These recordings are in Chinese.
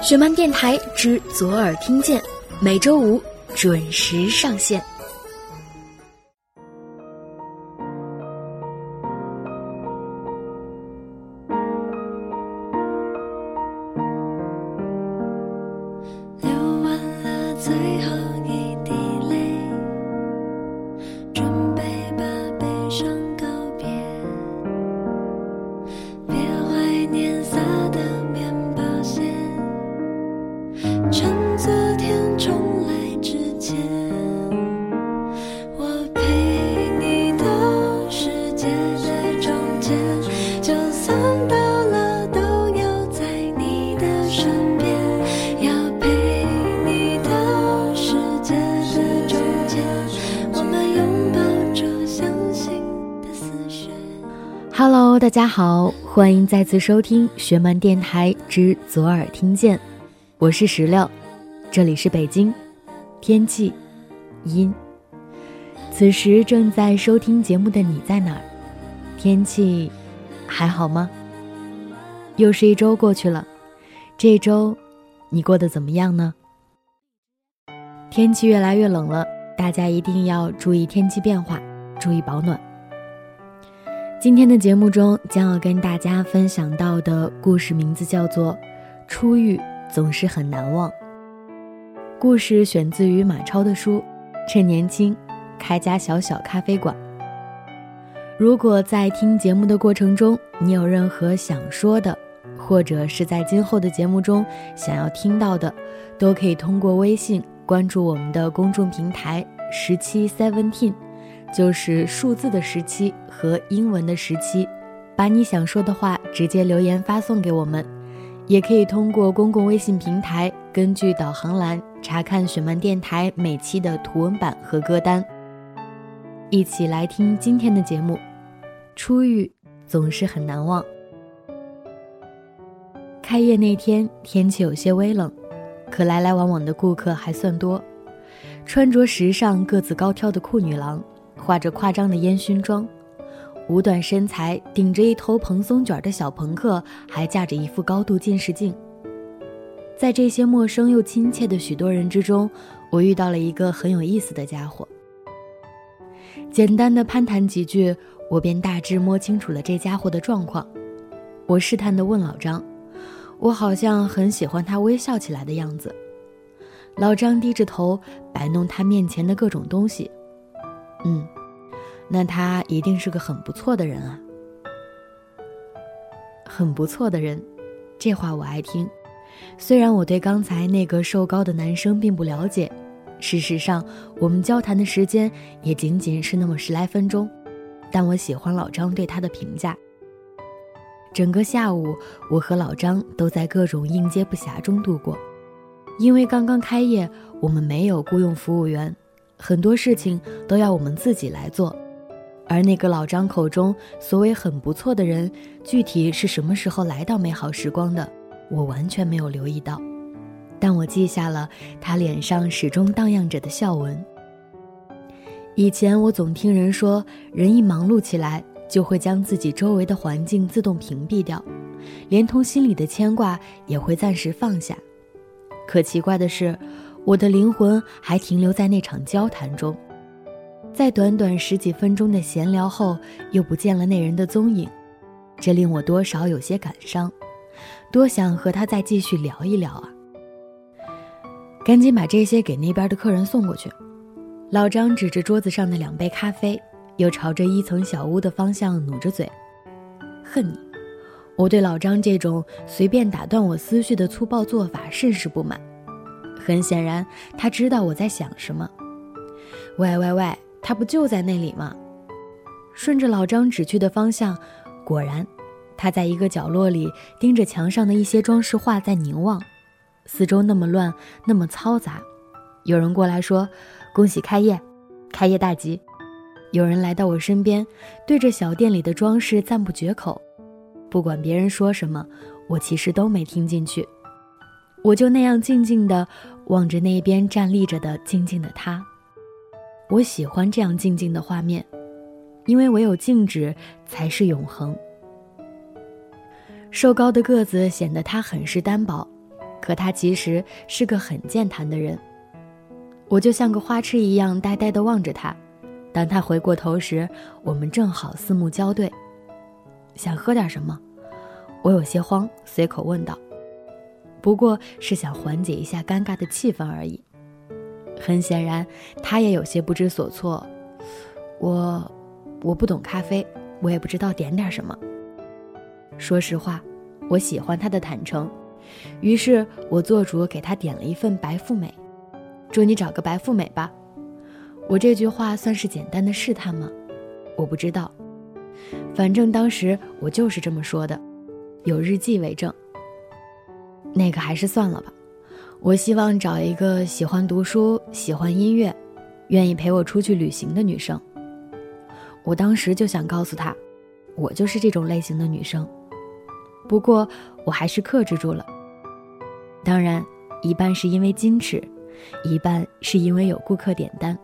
雪漫电台之左耳听见，每周五准时上线。大家好，欢迎再次收听学漫电台之左耳听见，我是石榴，这里是北京，天气阴。此时正在收听节目的你在哪儿？天气还好吗？又是一周过去了，这周你过得怎么样呢？天气越来越冷了，大家一定要注意天气变化，注意保暖。今天的节目中将要跟大家分享到的故事名字叫做《初遇总是很难忘》。故事选自于马超的书《趁年轻开家小小咖啡馆》。如果在听节目的过程中你有任何想说的，或者是在今后的节目中想要听到的，都可以通过微信关注我们的公众平台十七 Seventeen。就是数字的十七和英文的十七，把你想说的话直接留言发送给我们，也可以通过公共微信平台，根据导航栏查看雪漫电台每期的图文版和歌单。一起来听今天的节目。初遇总是很难忘。开业那天天气有些微冷，可来来往往的顾客还算多，穿着时尚、个子高挑的酷女郎。画着夸张的烟熏妆，五短身材顶着一头蓬松卷的小朋克，还架着一副高度近视镜。在这些陌生又亲切的许多人之中，我遇到了一个很有意思的家伙。简单的攀谈几句，我便大致摸清楚了这家伙的状况。我试探地问老张：“我好像很喜欢他微笑起来的样子。”老张低着头摆弄他面前的各种东西。嗯，那他一定是个很不错的人啊。很不错的人，这话我爱听。虽然我对刚才那个瘦高的男生并不了解，事实上我们交谈的时间也仅仅是那么十来分钟，但我喜欢老张对他的评价。整个下午，我和老张都在各种应接不暇中度过，因为刚刚开业，我们没有雇佣服务员。很多事情都要我们自己来做，而那个老张口中所谓很不错的人，具体是什么时候来到美好时光的，我完全没有留意到，但我记下了他脸上始终荡漾着的笑纹。以前我总听人说，人一忙碌起来，就会将自己周围的环境自动屏蔽掉，连同心里的牵挂也会暂时放下。可奇怪的是。我的灵魂还停留在那场交谈中，在短短十几分钟的闲聊后，又不见了那人的踪影，这令我多少有些感伤，多想和他再继续聊一聊啊！赶紧把这些给那边的客人送过去。老张指着桌子上的两杯咖啡，又朝着一层小屋的方向努着嘴，恨你！我对老张这种随便打断我思绪的粗暴做法甚是不满。很显然，他知道我在想什么。喂喂喂，他不就在那里吗？顺着老张指去的方向，果然，他在一个角落里盯着墙上的一些装饰画在凝望。四周那么乱，那么嘈杂。有人过来说：“恭喜开业，开业大吉。”有人来到我身边，对着小店里的装饰赞不绝口。不管别人说什么，我其实都没听进去。我就那样静静地望着那边站立着的静静的他。我喜欢这样静静的画面，因为唯有静止才是永恒。瘦高的个子显得他很是单薄，可他其实是个很健谈的人。我就像个花痴一样呆呆地望着他。当他回过头时，我们正好四目交对。想喝点什么？我有些慌，随口问道。不过是想缓解一下尴尬的气氛而已。很显然，他也有些不知所措。我，我不懂咖啡，我也不知道点点什么。说实话，我喜欢他的坦诚，于是我做主给他点了一份白富美。祝你找个白富美吧。我这句话算是简单的试探吗？我不知道，反正当时我就是这么说的，有日记为证。那个还是算了吧。我希望找一个喜欢读书、喜欢音乐、愿意陪我出去旅行的女生。我当时就想告诉她，我就是这种类型的女生。不过我还是克制住了。当然，一半是因为矜持，一半是因为有顾客点单。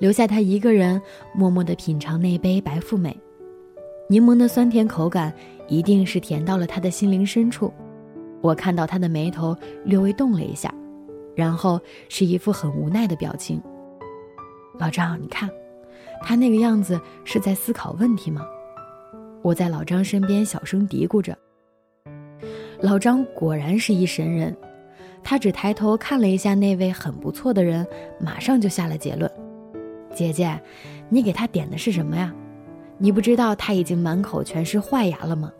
留下他一个人，默默地品尝那杯白富美，柠檬的酸甜口感一定是甜到了他的心灵深处。我看到他的眉头略微动了一下，然后是一副很无奈的表情。老张，你看，他那个样子是在思考问题吗？我在老张身边小声嘀咕着。老张果然是一神人，他只抬头看了一下那位很不错的人，马上就下了结论：“姐姐，你给他点的是什么呀？你不知道他已经满口全是坏牙了吗？”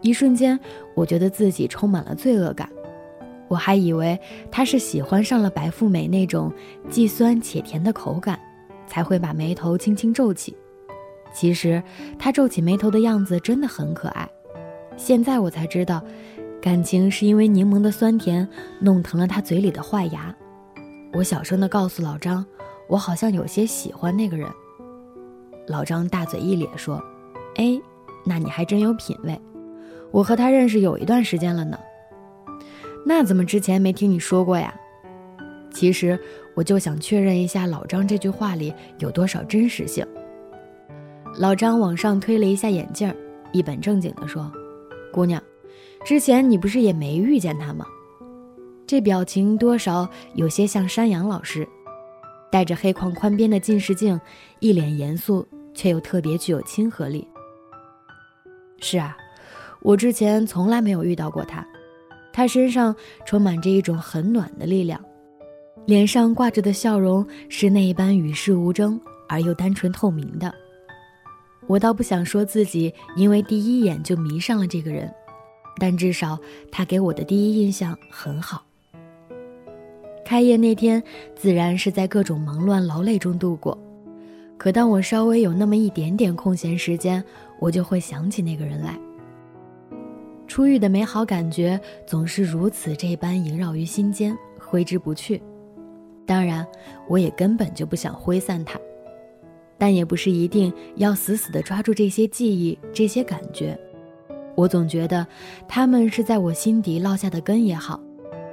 一瞬间，我觉得自己充满了罪恶感。我还以为他是喜欢上了白富美那种既酸且甜的口感，才会把眉头轻轻皱起。其实他皱起眉头的样子真的很可爱。现在我才知道，感情是因为柠檬的酸甜弄疼了他嘴里的坏牙。我小声地告诉老张，我好像有些喜欢那个人。老张大嘴一咧说：“哎，那你还真有品位。”我和他认识有一段时间了呢，那怎么之前没听你说过呀？其实我就想确认一下老张这句话里有多少真实性。老张往上推了一下眼镜，一本正经地说：“姑娘，之前你不是也没遇见他吗？”这表情多少有些像山羊老师，戴着黑框宽边的近视镜，一脸严肃却又特别具有亲和力。是啊。我之前从来没有遇到过他，他身上充满着一种很暖的力量，脸上挂着的笑容是那一般与世无争而又单纯透明的。我倒不想说自己因为第一眼就迷上了这个人，但至少他给我的第一印象很好。开业那天自然是在各种忙乱劳累中度过，可当我稍微有那么一点点空闲时间，我就会想起那个人来。初遇的美好感觉总是如此这般萦绕于心间，挥之不去。当然，我也根本就不想挥散它，但也不是一定要死死地抓住这些记忆、这些感觉。我总觉得，他们是在我心底落下的根也好，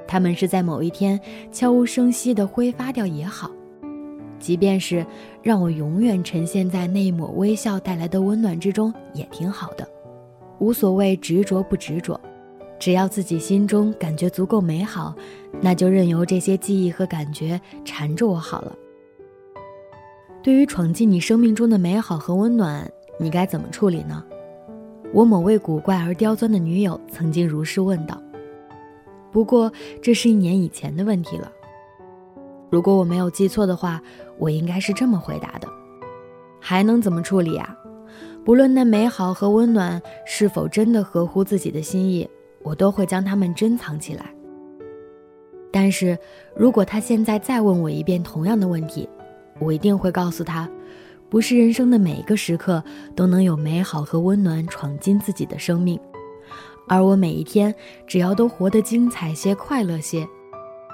他们是在某一天悄无声息地挥发掉也好，即便是让我永远沉陷在那一抹微笑带来的温暖之中，也挺好的。无所谓执着不执着，只要自己心中感觉足够美好，那就任由这些记忆和感觉缠着我好了。对于闯进你生命中的美好和温暖，你该怎么处理呢？我某位古怪而刁钻的女友曾经如是问道。不过这是一年以前的问题了。如果我没有记错的话，我应该是这么回答的。还能怎么处理啊？不论那美好和温暖是否真的合乎自己的心意，我都会将它们珍藏起来。但是，如果他现在再问我一遍同样的问题，我一定会告诉他，不是人生的每一个时刻都能有美好和温暖闯进自己的生命，而我每一天只要都活得精彩些、快乐些，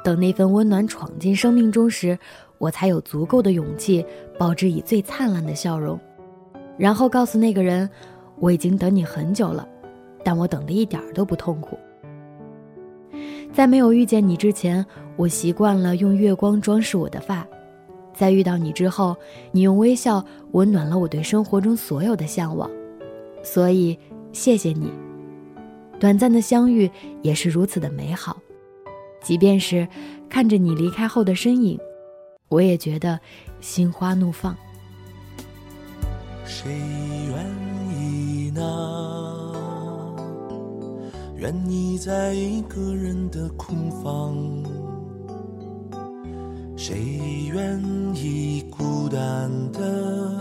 等那份温暖闯进生命中时，我才有足够的勇气报之以最灿烂的笑容。然后告诉那个人，我已经等你很久了，但我等的一点都不痛苦。在没有遇见你之前，我习惯了用月光装饰我的发；在遇到你之后，你用微笑温暖了我对生活中所有的向往。所以，谢谢你。短暂的相遇也是如此的美好。即便是看着你离开后的身影，我也觉得心花怒放。谁愿意呢？愿意在一个人的空房？谁愿意孤单的？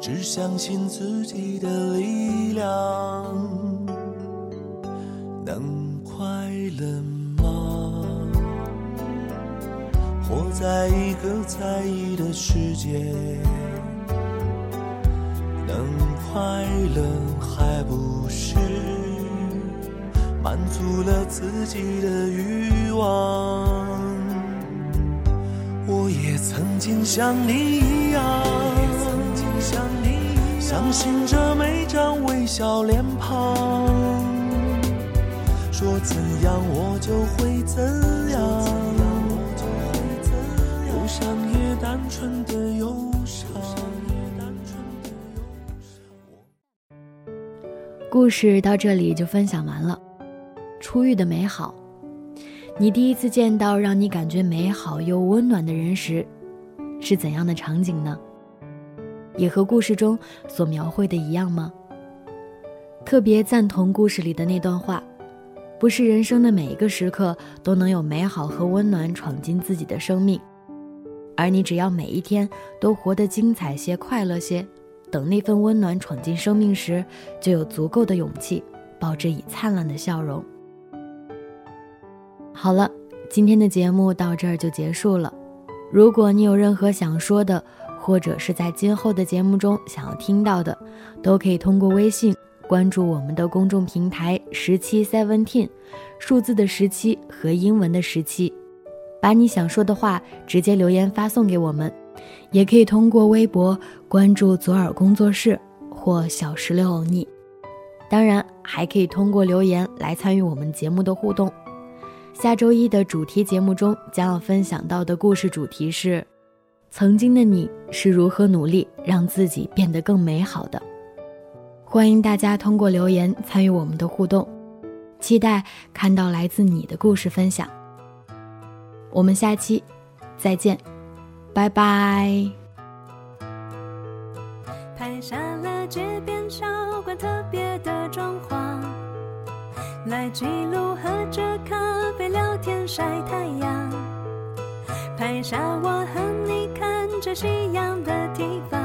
只相信自己的力量，能快乐吗。活在一个在意的世界，能快乐还不是满足了自己的欲望？我也曾经像你一样，相信着每张微笑脸庞，说怎样我就会怎样。不想也单纯的有故事到这里就分享完了。初遇的美好，你第一次见到让你感觉美好又温暖的人时，是怎样的场景呢？也和故事中所描绘的一样吗？特别赞同故事里的那段话：不是人生的每一个时刻都能有美好和温暖闯进自己的生命，而你只要每一天都活得精彩些、快乐些。等那份温暖闯进生命时，就有足够的勇气，抱着以灿烂的笑容。好了，今天的节目到这儿就结束了。如果你有任何想说的，或者是在今后的节目中想要听到的，都可以通过微信关注我们的公众平台十七 seventeen，数字的十七和英文的十七，把你想说的话直接留言发送给我们。也可以通过微博关注左耳工作室或小石榴欧尼，当然还可以通过留言来参与我们节目的互动。下周一的主题节目中将要分享到的故事主题是：曾经的你是如何努力让自己变得更美好的？欢迎大家通过留言参与我们的互动，期待看到来自你的故事分享。我们下期再见。拜拜。拍下了街边小馆特别的装潢，来记录喝着咖啡聊天晒太阳。拍下我和你看着夕阳的地方，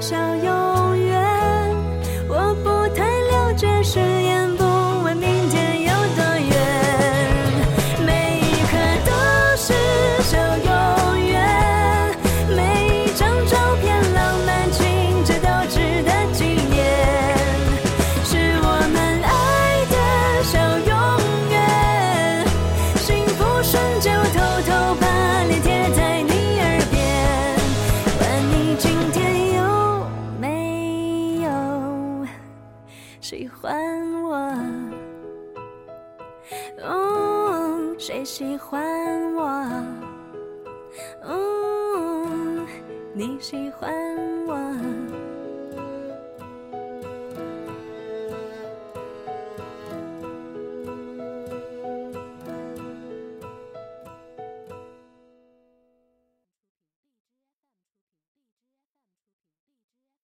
Sao 喜欢我，哦，谁喜欢我？哦，你喜欢我。